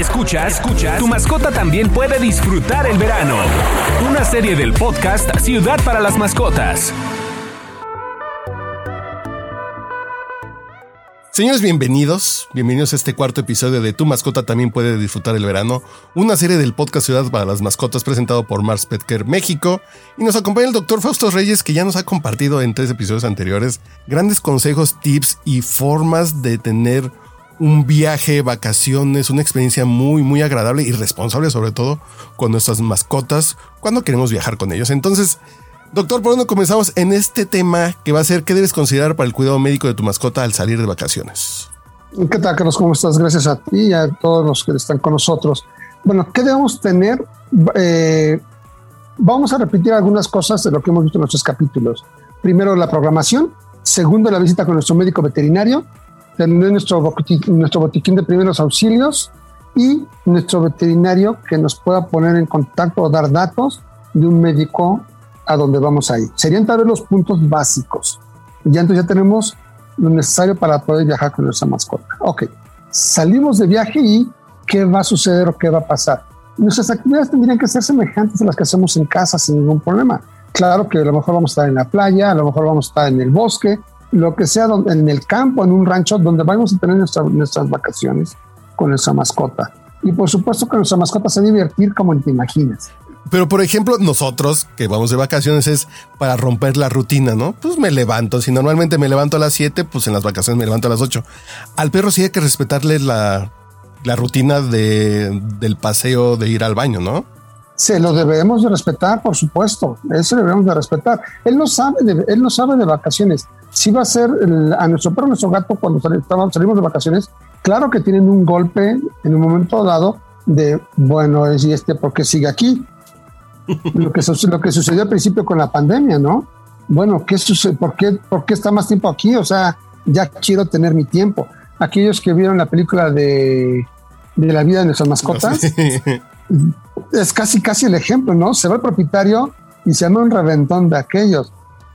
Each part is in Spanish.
Escuchas, escuchas. Tu mascota también puede disfrutar el verano. Una serie del podcast Ciudad para las Mascotas. Señores, bienvenidos. Bienvenidos a este cuarto episodio de Tu mascota también puede disfrutar el verano, una serie del podcast Ciudad para las Mascotas presentado por Mars Petker México. Y nos acompaña el doctor Fausto Reyes, que ya nos ha compartido en tres episodios anteriores grandes consejos, tips y formas de tener un viaje, vacaciones, una experiencia muy, muy agradable y responsable, sobre todo con nuestras mascotas cuando queremos viajar con ellos. Entonces, Doctor, ¿por dónde comenzamos en este tema que va a ser qué debes considerar para el cuidado médico de tu mascota al salir de vacaciones? ¿Qué tal, Carlos? ¿Cómo estás? Gracias a ti y a todos los que están con nosotros. Bueno, ¿qué debemos tener? Eh, vamos a repetir algunas cosas de lo que hemos visto en nuestros capítulos. Primero, la programación. Segundo, la visita con nuestro médico veterinario. Tener nuestro nuestro botiquín de primeros auxilios y nuestro veterinario que nos pueda poner en contacto o dar datos de un médico a donde vamos a ir. Serían tal vez los puntos básicos. Ya entonces ya tenemos lo necesario para poder viajar con nuestra mascota. Ok, salimos de viaje y ¿qué va a suceder o qué va a pasar? Nuestras actividades tendrían que ser semejantes a las que hacemos en casa sin ningún problema. Claro que a lo mejor vamos a estar en la playa, a lo mejor vamos a estar en el bosque, lo que sea, en el campo, en un rancho, donde vamos a tener nuestras vacaciones con nuestra mascota. Y por supuesto que nuestra mascota se divertir como te imaginas. Pero por ejemplo, nosotros que vamos de vacaciones es para romper la rutina, ¿no? Pues me levanto. Si normalmente me levanto a las 7, pues en las vacaciones me levanto a las 8. Al perro sí hay que respetarle la, rutina de, del paseo de ir al baño, ¿no? Se lo debemos de respetar, por supuesto. Eso lo debemos de respetar. Él no sabe de, él no sabe de vacaciones. Si va a ser a nuestro perro, nuestro gato, cuando salimos de vacaciones, claro que tienen un golpe en un momento dado de, bueno, ¿y este por qué sigue aquí? lo, que, lo que sucedió al principio con la pandemia, ¿no? Bueno, ¿qué sucede? ¿Por qué, ¿Por qué está más tiempo aquí? O sea, ya quiero tener mi tiempo. Aquellos que vieron la película de, de la vida de nuestras mascotas, es casi, casi el ejemplo, ¿no? Se va el propietario y se llama un reventón de aquellos.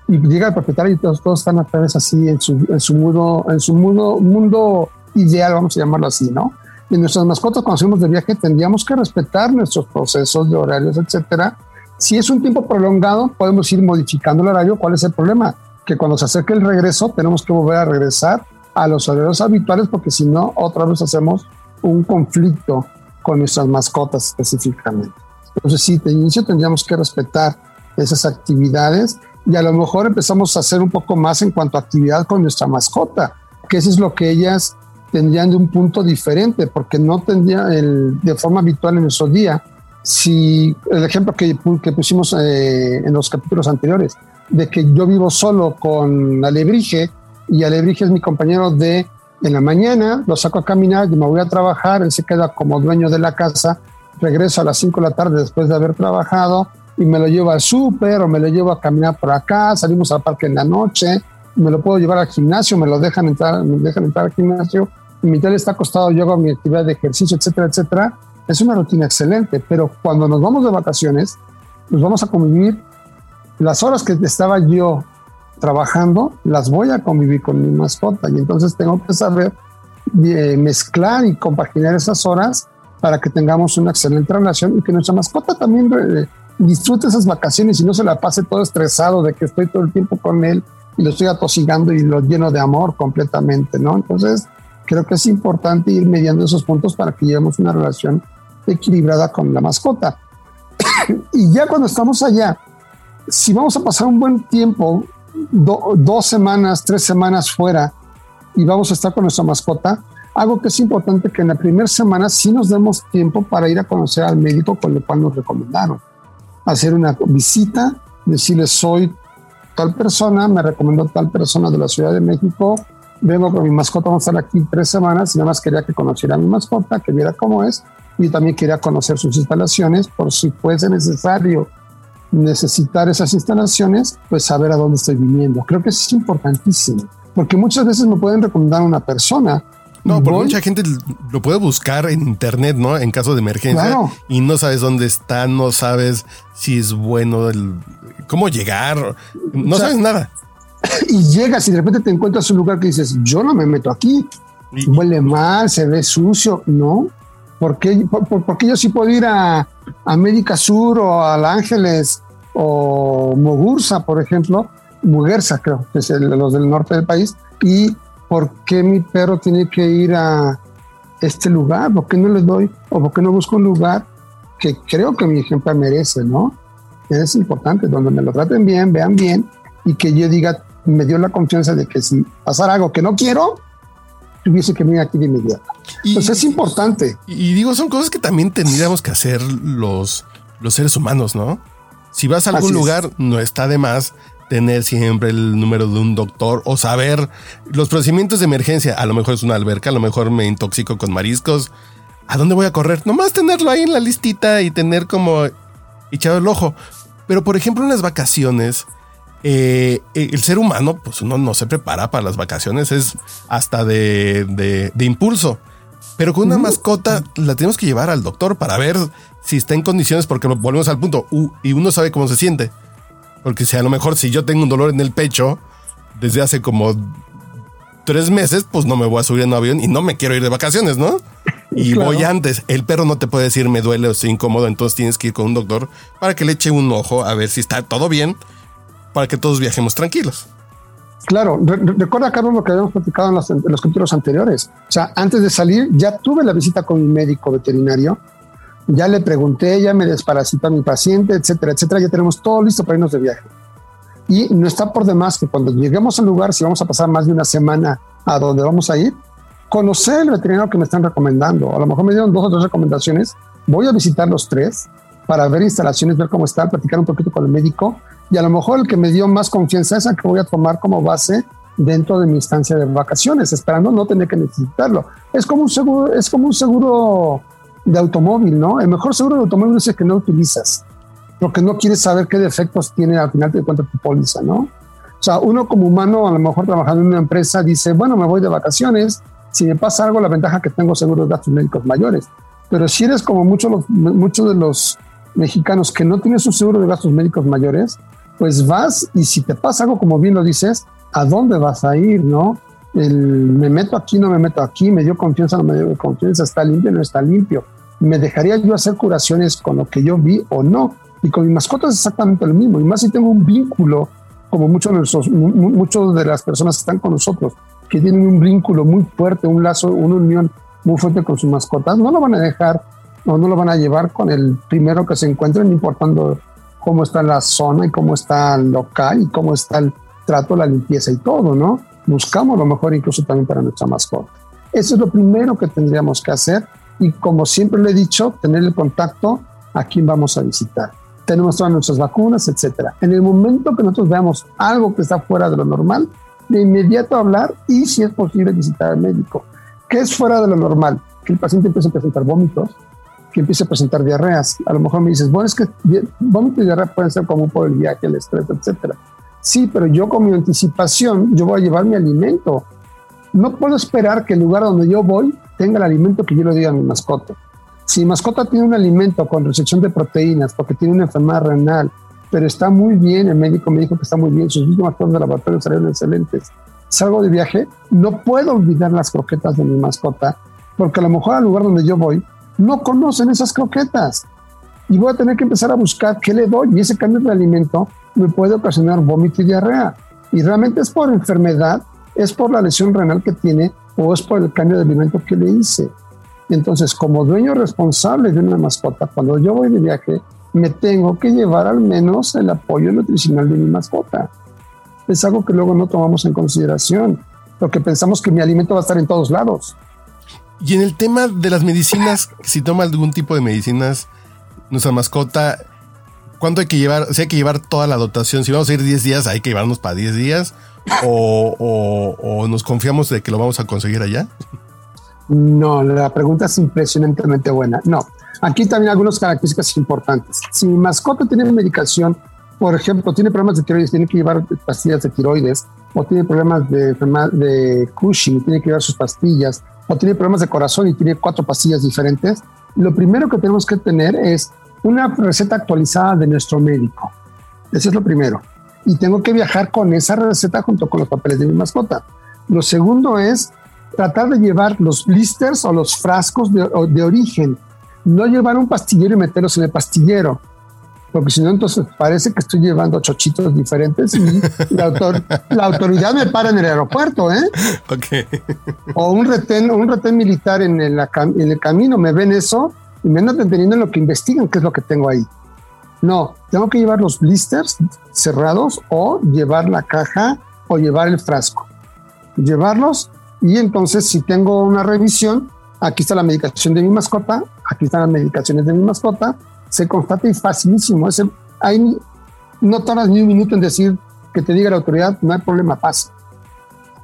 Y llega el propietario y todos, todos están a vez así en su, en su mundo, en su mundo, mundo ideal, vamos a llamarlo así, ¿no? y nuestras mascotas cuando salimos de viaje tendríamos que respetar nuestros procesos de horarios, etcétera. Si es un tiempo prolongado, podemos ir modificando el horario. ¿Cuál es el problema? Que cuando se acerque el regreso, tenemos que volver a regresar a los horarios habituales, porque si no, otra vez hacemos un conflicto con nuestras mascotas específicamente. Entonces, sí, de inicio tendríamos que respetar esas actividades y a lo mejor empezamos a hacer un poco más en cuanto a actividad con nuestra mascota, que eso es lo que ellas tendrían de un punto diferente, porque no tendría el, de forma habitual en nuestro día. Si el ejemplo que, que pusimos eh, en los capítulos anteriores, de que yo vivo solo con Alebrije y Alebrije es mi compañero de en la mañana, lo saco a caminar, y me voy a trabajar, él se queda como dueño de la casa, regreso a las 5 de la tarde después de haber trabajado y me lo llevo al súper o me lo llevo a caminar por acá, salimos al parque en la noche, me lo puedo llevar al gimnasio, me lo dejan entrar, me dejan entrar al gimnasio mi tele está acostado, yo hago mi actividad de ejercicio, etcétera, etcétera, es una rutina excelente, pero cuando nos vamos de vacaciones, nos vamos a convivir, las horas que estaba yo trabajando, las voy a convivir con mi mascota y entonces tengo que saber eh, mezclar y compaginar esas horas para que tengamos una excelente relación y que nuestra mascota también eh, disfrute esas vacaciones y no se la pase todo estresado de que estoy todo el tiempo con él y lo estoy atosigando y lo lleno de amor completamente, ¿no? Entonces, creo que es importante ir mediando esos puntos para que llevemos una relación equilibrada con la mascota. y ya cuando estamos allá, si vamos a pasar un buen tiempo, dos semanas, tres semanas fuera, y vamos a estar con nuestra mascota, algo que es importante que en la primera semana sí nos demos tiempo para ir a conocer al médico con el cual nos recomendaron. Hacer una visita, decirle soy tal persona, me recomendó tal persona de la Ciudad de México, vengo con mi mascota, vamos a estar aquí tres semanas y nada más quería que conociera a mi mascota, que viera cómo es y también quería conocer sus instalaciones por si fuese necesario necesitar esas instalaciones, pues saber a dónde estoy viniendo. Creo que es importantísimo, porque muchas veces me pueden recomendar una persona. No, porque mucha gente lo puede buscar en internet, ¿no? En caso de emergencia y no sabes dónde está, no sabes si es bueno el cómo llegar, no sabes nada. y llegas y de repente te encuentras un lugar que dices, yo no me meto aquí, huele mal, se ve sucio, no. ¿Por qué, yo sí puedo ir a América Sur o a Ángeles o Mogursa, por ejemplo? Muguerza, creo, que es los del norte del país. ¿Y por qué mi perro tiene que ir a este lugar? ¿Por qué no le doy o por qué no busco un lugar que creo que mi ejemplo merece, no? Es importante, donde me lo traten bien, vean bien y que yo diga, me dio la confianza de que si pasara algo que no quiero, tuviese que venir aquí de inmediato. pues es importante. Y, digo, son cosas que también tendríamos que hacer los, los seres humanos, ¿no? Si vas a algún lugar, no está de más tener siempre el número de un doctor o saber los procedimientos de emergencia. A lo mejor es una alberca, a lo mejor me intoxico con mariscos. ¿A dónde voy a correr? Nomás tenerlo ahí en la listita y tener como echado el ojo. Pero por ejemplo en las vacaciones, eh, el ser humano, pues uno no se prepara para las vacaciones, es hasta de, impulso. Pero con una mascota la tenemos que llevar al doctor para ver si está en condiciones, porque volvemos al punto, y uno sabe cómo se siente. Porque si a lo mejor si yo tengo un dolor en el pecho desde hace como tres meses, pues no me voy a subir en un avión y no me quiero ir de vacaciones, ¿no? Y voy antes. El perro no te puede decir me duele o estoy incómodo, entonces tienes que ir con un doctor para que le eche un ojo a ver si está todo bien, para que todos viajemos tranquilos. Claro, recuerda, Carlos, lo que habíamos platicado en los, en los capítulos anteriores. O sea, antes de salir, ya tuve la visita con mi médico veterinario, ya le pregunté, ya me desparasitó a mi paciente, etcétera, etcétera. Ya tenemos todo listo para irnos de viaje. Y no está por demás que cuando lleguemos al lugar, si vamos a pasar más de una semana a donde vamos a ir, conocer el veterinario que me están recomendando. A lo mejor me dieron dos o tres recomendaciones. Voy a visitar los tres para ver instalaciones, ver cómo está, platicar un poquito con el médico. Y a lo mejor el que me dio más confianza es el que voy a tomar como base dentro de mi instancia de vacaciones, esperando no tener que necesitarlo. Es como un seguro, es como un seguro de automóvil, ¿no? El mejor seguro de automóvil es el que no utilizas, porque no quieres saber qué defectos tiene al final de cuentas tu póliza, ¿no? O sea, uno como humano, a lo mejor trabajando en una empresa, dice, bueno, me voy de vacaciones, si me pasa algo, la ventaja que tengo seguro de gastos médicos mayores. Pero si eres como muchos muchos de los mexicanos que no tienen su seguro de gastos médicos mayores, pues vas y si te pasa algo, como bien lo dices, ¿a dónde vas a ir? ¿No? El, me meto aquí, no me meto aquí, me dio confianza, no me dio confianza, está limpio, no está limpio. ¿Me dejaría yo hacer curaciones con lo que yo vi o no? Y con mi mascota es exactamente lo mismo. Y más si tengo un vínculo, como muchos de, nuestros, muchos de las personas que están con nosotros, que tienen un vínculo muy fuerte, un lazo, una unión muy fuerte con sus mascotas, no lo van a dejar o no lo van a llevar con el primero que se encuentren, importando cómo está la zona y cómo está el local y cómo está el trato, la limpieza y todo, ¿no? Buscamos lo mejor incluso también para nuestra mascota. Eso es lo primero que tendríamos que hacer y como siempre le he dicho, tener el contacto a quien vamos a visitar. Tenemos todas nuestras vacunas, etcétera. En el momento que nosotros veamos algo que está fuera de lo normal, de inmediato hablar y si es posible visitar al médico. ¿Qué es fuera de lo normal? Que el paciente empiece a presentar vómitos, que empiece a presentar diarreas. A lo mejor me dices, bueno, es que vómitos y diarrea pueden ser común por el viaje, el estrés, etcétera. Sí, pero yo con mi anticipación, yo voy a llevar mi alimento. No puedo esperar que el lugar donde yo voy tenga el alimento que yo le diga a mi mascota. Si mi mascota tiene un alimento con recepción de proteínas porque tiene una enfermedad renal, pero está muy bien, el médico me dijo que está muy bien, sus últimas pruebas de laboratorio salieron excelentes. Salgo de viaje, no puedo olvidar las croquetas de mi mascota, porque a lo mejor al lugar donde yo voy no conocen esas croquetas. Y voy a tener que empezar a buscar qué le doy. Y ese cambio de alimento me puede ocasionar vómito y diarrea. Y realmente es por enfermedad, es por la lesión renal que tiene o es por el cambio de alimento que le hice. Entonces, como dueño responsable de una mascota, cuando yo voy de viaje, me tengo que llevar al menos el apoyo nutricional de mi mascota. Es algo que luego no tomamos en consideración, porque pensamos que mi alimento va a estar en todos lados. Y en el tema de las medicinas, si toma algún tipo de medicinas, nuestra mascota, ¿cuánto hay que llevar? O sea, hay que llevar toda la dotación. Si vamos a ir 10 días, hay que llevarnos para 10 días. O, o nos confiamos de que lo vamos a conseguir allá. No, la pregunta es impresionantemente buena. No, aquí también algunas características importantes. Si mi mascota tiene medicación, por ejemplo, tiene problemas de tiroides, tiene que llevar pastillas de tiroides, o tiene problemas de, de Cushing, tiene que llevar sus pastillas, o tiene problemas de corazón y tiene cuatro pastillas diferentes, lo primero que tenemos que tener es una receta actualizada de nuestro médico. Eso es lo primero. Y tengo que viajar con esa receta junto con los papeles de mi mascota. Lo segundo es tratar de llevar los blisters o los frascos de, de origen, no llevar un pastillero y meterlos en el pastillero porque si no, entonces parece que estoy llevando chochitos diferentes y la, autoridad me para en el aeropuerto, ¿eh? O un retén, un retén militar en el, en el camino, me ven eso y me andan deteniendo en lo que investigan, qué es lo que tengo ahí. No, tengo que llevar los blisters cerrados o llevar la caja o llevar el frasco. Llevarlos y entonces si tengo una revisión, aquí está la medicación de mi mascota, aquí están las medicaciones de mi mascota, se constata y facilísimo. Ese, hay, no tardas ni un minuto en decir que te diga la autoridad, no hay problema, pasa.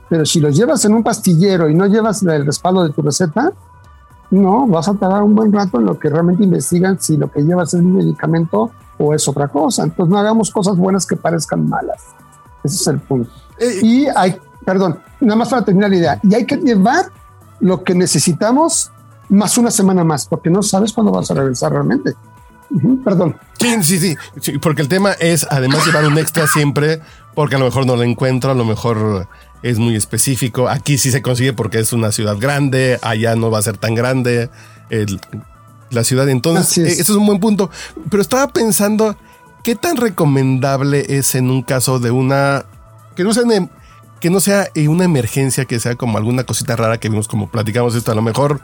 Pero si los llevas en un pastillero y no llevas el respaldo de tu receta, no, vas a tardar un buen rato en lo que realmente investigan si lo que llevas es un medicamento o es otra cosa. Entonces no hagamos cosas buenas que parezcan malas. Ese es el punto. Eh, y hay, perdón, nada más para terminar la idea, y hay que llevar lo que necesitamos más una semana más, porque no sabes cuándo vas a regresar realmente. Perdón. Sí, sí, sí, porque el tema es además llevar un extra siempre, porque a lo mejor no lo encuentro, a lo mejor es muy específico. Aquí sí se consigue porque es una ciudad grande, allá no va a ser tan grande la ciudad. Entonces, es. Eh, eso es un buen punto. Pero estaba pensando, ¿qué tan recomendable es en un caso de una... que no sea, que no sea una emergencia, que sea como alguna cosita rara que vimos como platicamos esto, a lo mejor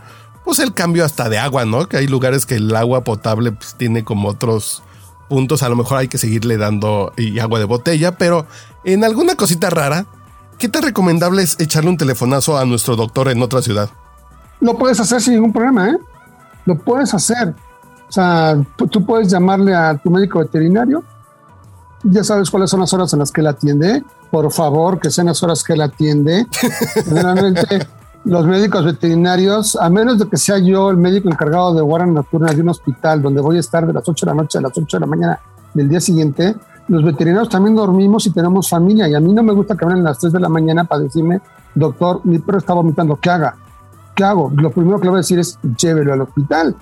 pues el cambio hasta de agua, ¿no? Que hay lugares que el agua potable pues, tiene como otros puntos, a lo mejor hay que seguirle dando y agua de botella, pero en alguna cosita rara, ¿qué tan recomendable es echarle un telefonazo a nuestro doctor en otra ciudad? Lo puedes hacer sin ningún problema, ¿eh? Lo puedes hacer. O sea, tú puedes llamarle a tu médico veterinario. Ya sabes cuáles son las horas en las que él atiende. Por favor, que sean las horas que él atiende. Generalmente los médicos veterinarios, a menos de que sea yo el médico encargado de guardia nocturna de un hospital donde voy a estar de las 8 de la noche a las 8 de la mañana del día siguiente, los veterinarios también dormimos y tenemos familia. Y a mí no me gusta que vengan a las 3 de la mañana para decirme, doctor, mi perro está vomitando, ¿qué haga? ¿Qué hago? Lo primero que le voy a decir es, llévelo al hospital.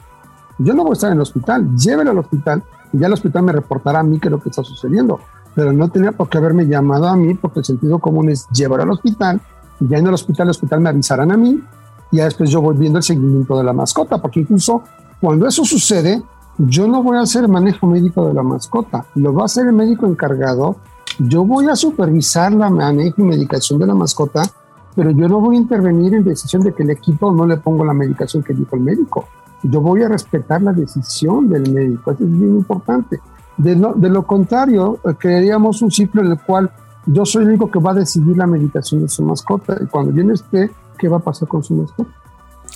Yo no voy a estar en el hospital, llévelo al hospital y ya el hospital me reportará a mí qué es lo que está sucediendo. Pero no tenía por qué haberme llamado a mí porque el sentido común es llévalo al hospital y ya en el hospital, el hospital me avisarán a mí y ya después yo voy viendo el seguimiento de la mascota, porque incluso cuando eso sucede, yo no voy a hacer manejo médico de la mascota, lo va a hacer el médico encargado, yo voy a supervisar la manejo y medicación de la mascota, pero yo no voy a intervenir en decisión de que el equipo no le ponga la medicación que dijo el médico. Yo voy a respetar la decisión del médico, eso es bien importante. De, de lo contrario, eh, crearíamos un ciclo en el cual yo soy el único que va a decidir la meditación de su mascota y cuando viene este, ¿qué va a pasar con su mascota?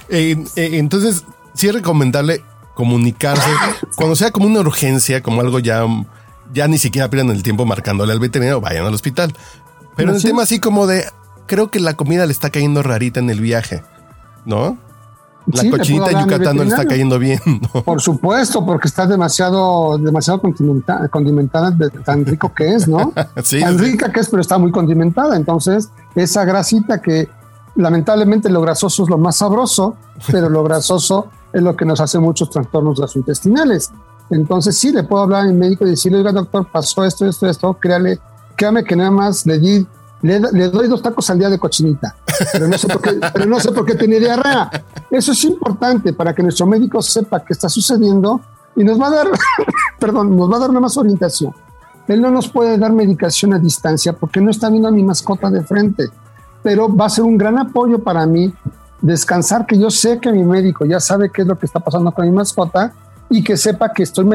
Eh, eh, entonces, sí es recomendable comunicarse cuando sea como una urgencia, como algo ya, ya ni siquiera pierdan el tiempo marcándole al veterinario, vayan al hospital. Pero el tema así como de, creo que la comida le está cayendo rarita en el viaje, ¿no? La cochinita Yucatán no le está cayendo bien. Por supuesto, porque está demasiado, demasiado condimentada, de tan rico que es, ¿no? tan rica que es, pero está muy condimentada. Entonces, esa grasita que lamentablemente lo grasoso es lo más sabroso, pero lo grasoso es lo que nos hace muchos trastornos gastrointestinales. Entonces, sí, le puedo hablar al médico y decirle, oiga, doctor, pasó esto, esto, esto, créale, créame que nada más le di le, doy dos tacos al día de cochinita, pero no, sé por qué, pero no sé por qué tiene diarrea. Eso es importante para que nuestro médico sepa qué está sucediendo y nos va a dar, perdón, nos va a dar una más orientación. Él no nos puede dar medicación a distancia porque no está viendo a mi mascota de frente, pero va a ser un gran apoyo para mí descansar que yo sé que mi médico ya sabe qué es lo que está pasando con mi mascota y que sepa que estoy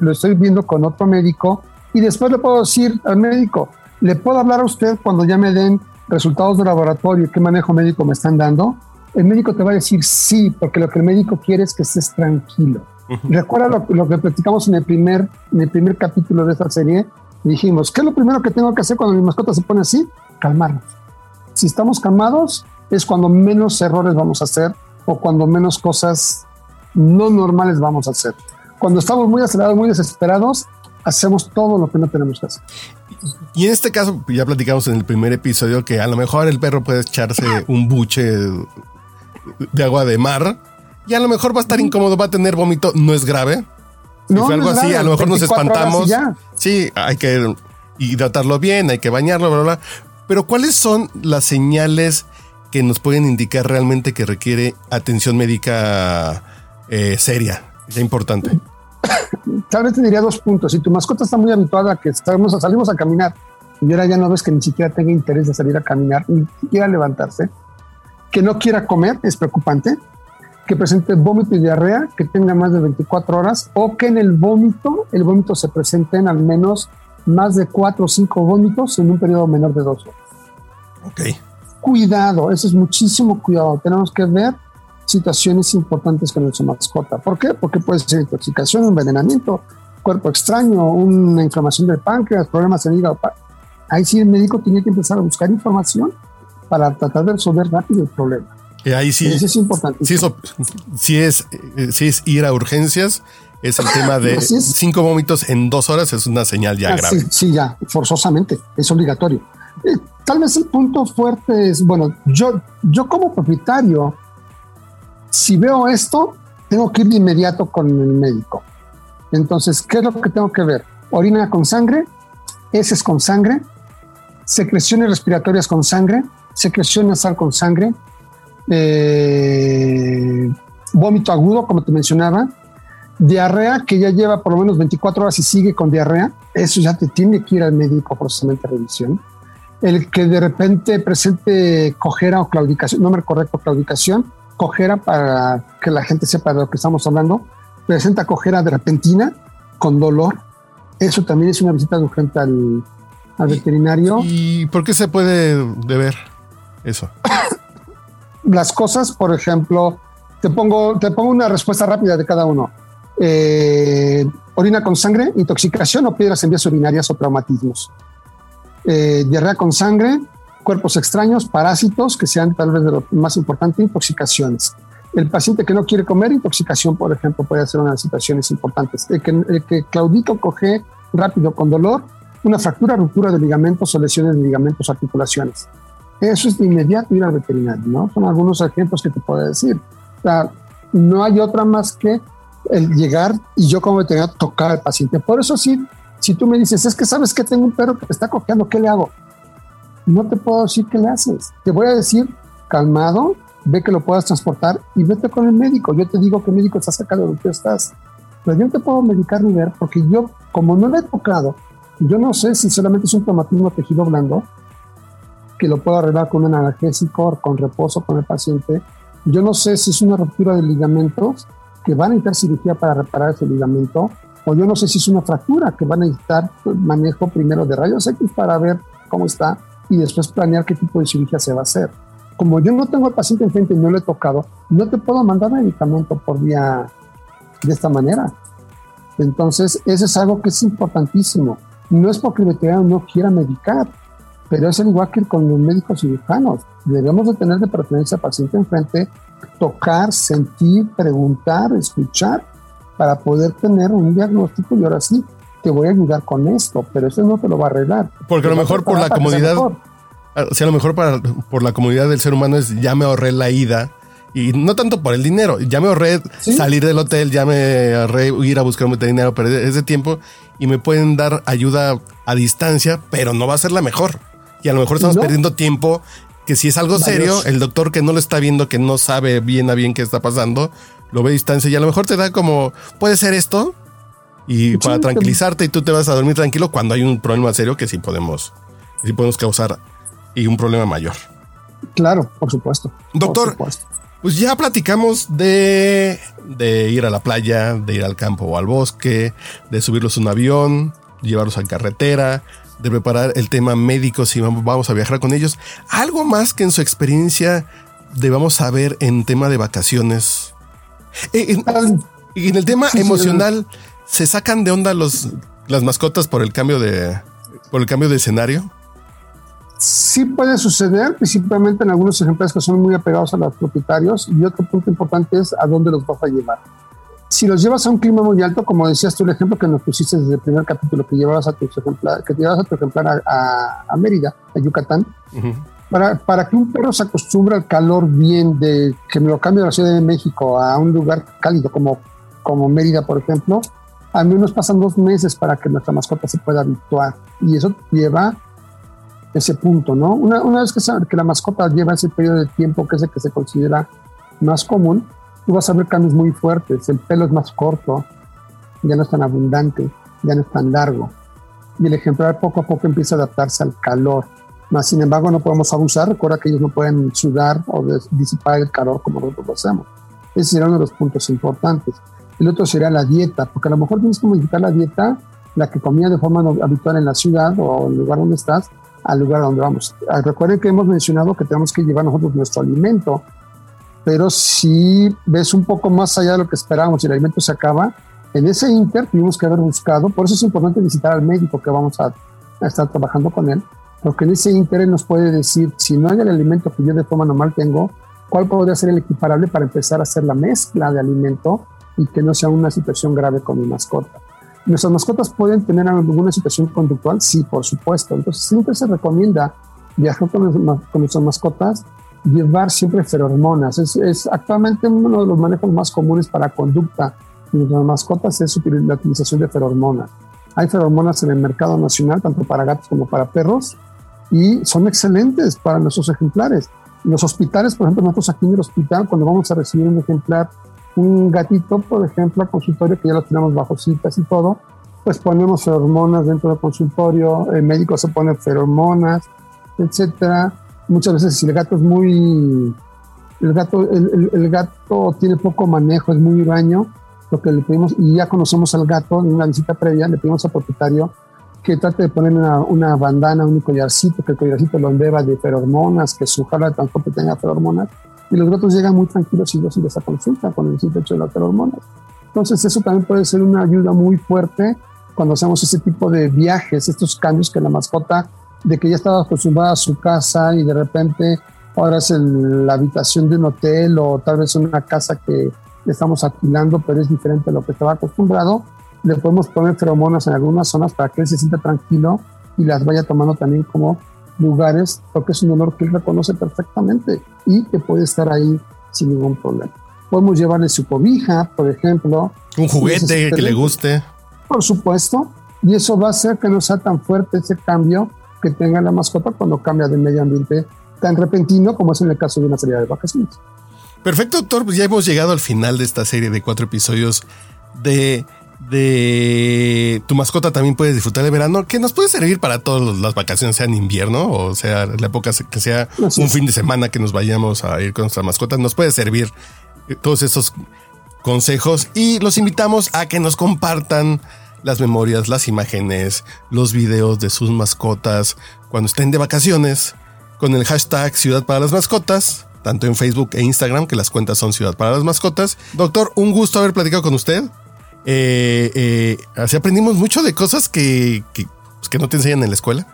lo estoy viendo con otro médico y después le puedo decir al médico, ¿Le puedo hablar a usted cuando ya me den resultados de laboratorio, qué manejo médico me están dando? El médico te va a decir sí, porque lo que el médico quiere es que estés tranquilo. Recuerda lo, que platicamos en el, primer, en el primer capítulo de esta serie. Dijimos, ¿qué es lo primero que tengo que hacer cuando mi mascota se pone así? Calmarnos. Si estamos calmados, es cuando menos errores vamos a hacer o cuando menos cosas no normales vamos a hacer. Cuando estamos muy acelerados, muy desesperados, hacemos todo lo que no tenemos que hacer. Y en este caso, ya platicamos en el primer episodio que a lo mejor el perro puede echarse un buche de agua de mar y a lo mejor va a estar incómodo, va a tener vómito, no es grave. Si fue algo así, a lo mejor nos espantamos. Sí, hay que hidratarlo bien, hay que bañarlo, bla, bla. Pero ¿cuáles son las señales que nos pueden indicar realmente que requiere atención médica eh, seria? Es importante. Tal vez te diría dos puntos. Si tu mascota está muy habituada a que estamos, salimos a caminar y ahora ya no ves que ni siquiera tenga interés de salir a caminar, ni siquiera levantarse, que no quiera comer, es preocupante, que presente vómito y diarrea, que tenga más de 24 horas o que en el vómito, el vómito se presente en al menos más de 4 o 5 vómitos en un periodo menor de dos horas. Ok cuidado, eso es muchísimo cuidado. Tenemos que ver situaciones importantes con nuestra mascota. ¿Por qué? Porque puede ser intoxicación, envenenamiento, cuerpo extraño, una inflamación del páncreas, problemas en hígado. Ahí sí el médico tiene que empezar a buscar información para tratar de resolver rápido el problema. Y ahí sí. Eso es importante. Si, si, es, si es ir a urgencias, es el tema de cinco vómitos en dos horas, es una señal ya ah, grave. Sí, sí, ya, forzosamente, es obligatorio. Eh, tal vez el punto fuerte es, bueno, yo, yo como propietario, si veo esto, tengo que ir de inmediato con el médico. Entonces, ¿qué es lo que tengo que ver? Orina con sangre, heces con sangre, secreciones respiratorias con sangre, secreción nasal con sangre, eh, vómito agudo, como te mencionaba, diarrea que ya lleva por lo menos 24 horas y sigue con diarrea, eso ya te tiene que ir al médico procesamiento de revisión el que de repente presente cojera o claudicación, nombre correcto, claudicación, cojera para que la gente sepa de lo que estamos hablando, presenta cojera de repentina con dolor, eso también es una visita urgente al, veterinario. ¿Y por qué se puede deber eso? Las cosas, por ejemplo, te pongo, te pongo una respuesta rápida de cada uno. Eh, orina con sangre, intoxicación o piedras en vías urinarias o traumatismos eh, diarrea con sangre, cuerpos extraños, parásitos, que sean tal vez de lo más importante, intoxicaciones. El paciente que no quiere comer, intoxicación, por ejemplo, puede ser una de las situaciones importantes. El que, el que coge rápido con dolor, una fractura, ruptura de ligamentos o lesiones de ligamentos, articulaciones. Eso es de inmediato ir al veterinario, ¿no? Son algunos ejemplos que te puedo decir. O sea, no hay otra más que el llegar y yo como veterinario tocar al paciente. Por eso sí, si tú me dices, es que sabes que tengo un perro que está cojeando, ¿qué le hago? No te puedo decir qué le haces. Te voy a decir, calmado, ve que lo puedas transportar y vete con el médico. Yo te digo que el médico está cerca de donde tú estás. Pero yo no te puedo medicar ni ver porque yo, como no le he tocado, yo no sé si solamente es un traumatismo tejido blando, que lo puedo arreglar con un analgésico, con reposo con el paciente. Yo no sé si es una ruptura de ligamentos, que van a necesitar cirugía para reparar ese ligamento, o yo no sé si es una fractura que van a necesitar manejo primero de rayos X para ver cómo está y después planear qué tipo de cirugía se va a hacer. Como yo no tengo al paciente enfrente y no le he tocado, no te puedo mandar medicamento por vía de esta manera. Entonces, eso es algo que es importantísimo. No es porque el veterinario no quiera medicar, pero es el igual que con los médicos cirujanos. Debemos de tener de preferencia al paciente enfrente, tocar, sentir, preguntar, escuchar para poder tener un diagnóstico y ahora sí, te voy a ayudar con esto, pero eso no te lo va a arreglar. Porque a lo mejor por la comodidad, o sea, a lo mejor para, por la comodidad del ser humano es ya me ahorré la ida y no tanto por el dinero, ya me ahorré salir del hotel, ya me ahorré ir a buscar un veterinario, perder ese tiempo y me pueden dar ayuda a distancia, pero no va a ser la mejor. Y a lo mejor estamos perdiendo tiempo que si es algo serio, el doctor que no lo está viendo, que no sabe bien a bien qué está pasando, lo ve a distancia y a lo mejor te da como, puede ser esto, y para tranquilizarte y tú te vas a dormir tranquilo cuando hay un problema serio que sí podemos, sí podemos causar y un problema mayor. Claro, por supuesto. Doctor, pues ya platicamos de, de ir a la playa, de ir al campo o al bosque, de subirlos a un avión, llevarlos a carretera, de preparar el tema médico si vamos a viajar con ellos. ¿Algo más que en su experiencia debamos saber en tema de vacaciones? Eh, y en el tema emocional, ¿se sacan de onda los, las mascotas por el cambio de, por el cambio de escenario? Sí puede suceder, principalmente en algunos ejemplares que son muy apegados a los propietarios. Y otro punto importante es a dónde los vas a llevar si los llevas a un clima muy alto, como decías tú, el ejemplo que nos pusiste desde el primer capítulo, que llevabas a tu ejemplar, que llevabas a tu ejemplar a, Mérida, a Yucatán, para, para, que un perro se acostumbre al calor bien, de que me lo cambie de la Ciudad de México a un lugar cálido como, como Mérida, por ejemplo, al menos pasan dos meses para que nuestra mascota se pueda habituar. Y eso lleva ese punto, ¿no? Una, una vez que, que la mascota lleva ese periodo de tiempo que es el que se considera más común, tú vas a ver cambios muy fuertes. El pelo es más corto, ya no es tan abundante, ya no es tan largo. Y el ejemplar poco a poco empieza a adaptarse al calor. Más sin embargo, no podemos abusar. Recuerda que ellos no pueden sudar o disipar el calor como nosotros lo hacemos. Ese sería uno de los puntos importantes. El otro sería la dieta, porque a lo mejor tienes que modificar la dieta, la que comía de forma habitual en la ciudad o el lugar donde estás, al lugar donde vamos. Ah, recuerden que hemos mencionado que tenemos que llevar nosotros nuestro alimento, pero si ves un poco más allá de lo que esperábamos y el alimento se acaba, en ese inter tuvimos que haber buscado, por eso es importante visitar al médico que vamos a, a estar trabajando con él, porque en ese inter nos puede decir, si no hay el alimento que yo de forma normal tengo, cuál podría ser el equiparable para empezar a hacer la mezcla de alimento y que no sea una situación grave con mi mascota. ¿Nuestras mascotas pueden tener alguna situación conductual? Sí, por supuesto. Entonces siempre se recomienda viajar con, nuestras mascotas, llevar siempre feromonas. Es, actualmente uno de los manejos más comunes para conducta de nuestras mascotas es la utilización de feromonas. Hay feromonas en el mercado nacional, tanto para gatos como para perros, y son excelentes para nuestros ejemplares. Los hospitales, por ejemplo, nosotros aquí en el hospital, cuando vamos a recibir un ejemplar un gatito, por ejemplo, al consultorio, que ya lo tenemos bajo citas y todo, pues ponemos feromonas dentro del consultorio, el médico se pone feromonas, etcétera. Muchas veces si el gato es muy, el gato, el, gato tiene poco manejo, es muy baño, lo que le pedimos, y ya conocemos al gato en una visita previa, le pedimos al propietario que trate de poner una, una bandana, un collarcito, que el collarcito lo embeba de feromonas, que su jala de transporte tenga feromonas, y los gatos llegan muy tranquilos y dóciles esa consulta con el simple hecho de las hormonas. Entonces eso también puede ser una ayuda muy fuerte cuando hacemos ese tipo de viajes, estos cambios que la mascota, de que ya estaba acostumbrada a su casa y de repente ahora es la habitación de un hotel o tal vez una casa que estamos alquilando, pero es diferente a lo que estaba acostumbrado, le podemos poner feromonas en algunas zonas para que él se sienta tranquilo y las vaya tomando también como lugares porque es un olor que él reconoce perfectamente y que puede estar ahí sin ningún problema. Podemos llevarle su cobija, por ejemplo. Un juguete que le guste. Por supuesto. Y eso va a hacer que no sea tan fuerte ese cambio que tenga la mascota cuando cambia de medio ambiente tan repentino como es en el caso de una serie de vacaciones. Perfecto, doctor. Pues ya hemos llegado al final de esta serie de cuatro episodios de de tu mascota también puedes disfrutar de verano, que nos puede servir para todas las vacaciones, sean invierno o sea la época que sea un fin de semana que nos vayamos a ir con nuestra mascota, nos puede servir eh, todos esos consejos y los invitamos a que nos compartan las memorias, las imágenes, los videos de sus mascotas cuando estén de vacaciones con el hashtag Ciudad para las Mascotas, tanto en Facebook e Instagram, que las cuentas son Ciudad para las Mascotas. Doctor, un gusto haber platicado con usted eh, eh, así aprendimos mucho de cosas que, que, pues, que no te enseñan en la escuela.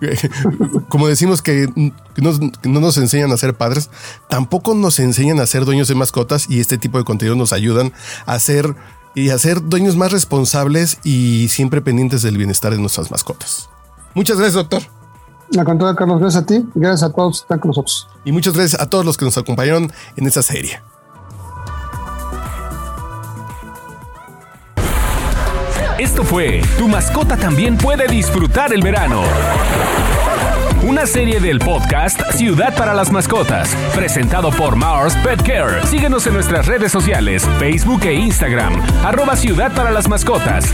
Como decimos que, no, no, nos enseñan a ser padres, tampoco nos enseñan a ser dueños de mascotas y este tipo de contenidos nos ayudan a ser y a ser dueños más responsables y siempre pendientes del bienestar de nuestras mascotas. Muchas gracias, doctor. La contraria, Carlos, gracias a ti y gracias a todos que están con nosotros. Y muchas gracias a todos los que nos acompañaron en esta serie. Esto fue Tu mascota también puede disfrutar el verano. Una serie del podcast Ciudad para las Mascotas, presentado por Mars Pet Care. Síguenos en nuestras redes sociales, Facebook e Instagram, arroba Ciudad para las Mascotas.